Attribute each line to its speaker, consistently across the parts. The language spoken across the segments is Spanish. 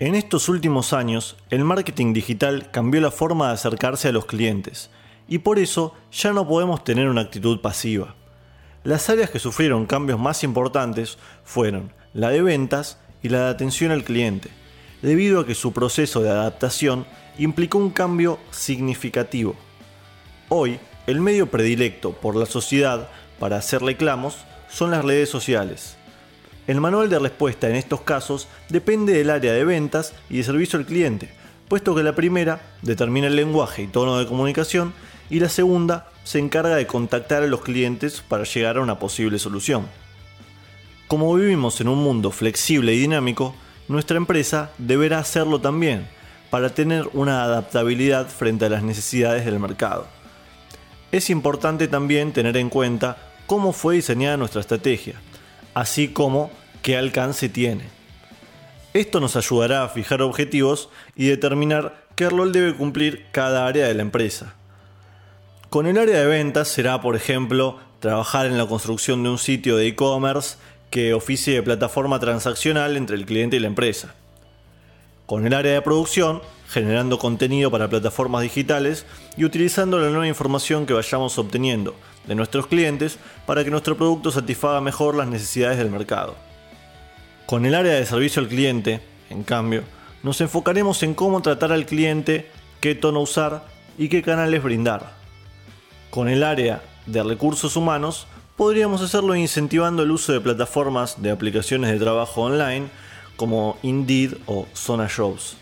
Speaker 1: En estos últimos años, el marketing digital cambió la forma de acercarse a los clientes y por eso ya no podemos tener una actitud pasiva. Las áreas que sufrieron cambios más importantes fueron la de ventas y la de atención al cliente, debido a que su proceso de adaptación implicó un cambio significativo. Hoy, el medio predilecto por la sociedad para hacer reclamos son las redes sociales. El manual de respuesta en estos casos depende del área de ventas y de servicio al cliente, puesto que la primera determina el lenguaje y tono de comunicación y la segunda se encarga de contactar a los clientes para llegar a una posible solución. Como vivimos en un mundo flexible y dinámico, nuestra empresa deberá hacerlo también para tener una adaptabilidad frente a las necesidades del mercado. Es importante también tener en cuenta cómo fue diseñada nuestra estrategia, así como qué alcance tiene. Esto nos ayudará a fijar objetivos y determinar qué rol debe cumplir cada área de la empresa. Con el área de ventas será, por ejemplo, trabajar en la construcción de un sitio de e-commerce que oficie de plataforma transaccional entre el cliente y la empresa. Con el área de producción, generando contenido para plataformas digitales y utilizando la nueva información que vayamos obteniendo de nuestros clientes para que nuestro producto satisfaga mejor las necesidades del mercado. Con el área de servicio al cliente, en cambio, nos enfocaremos en cómo tratar al cliente, qué tono usar y qué canales brindar. Con el área de recursos humanos, podríamos hacerlo incentivando el uso de plataformas de aplicaciones de trabajo online como Indeed o Zona Jobs.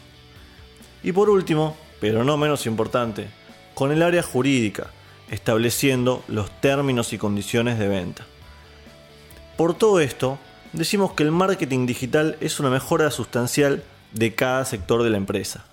Speaker 1: Y por último, pero no menos importante, con el área jurídica, estableciendo los términos y condiciones de venta. Por todo esto, decimos que el marketing digital es una mejora sustancial de cada sector de la empresa.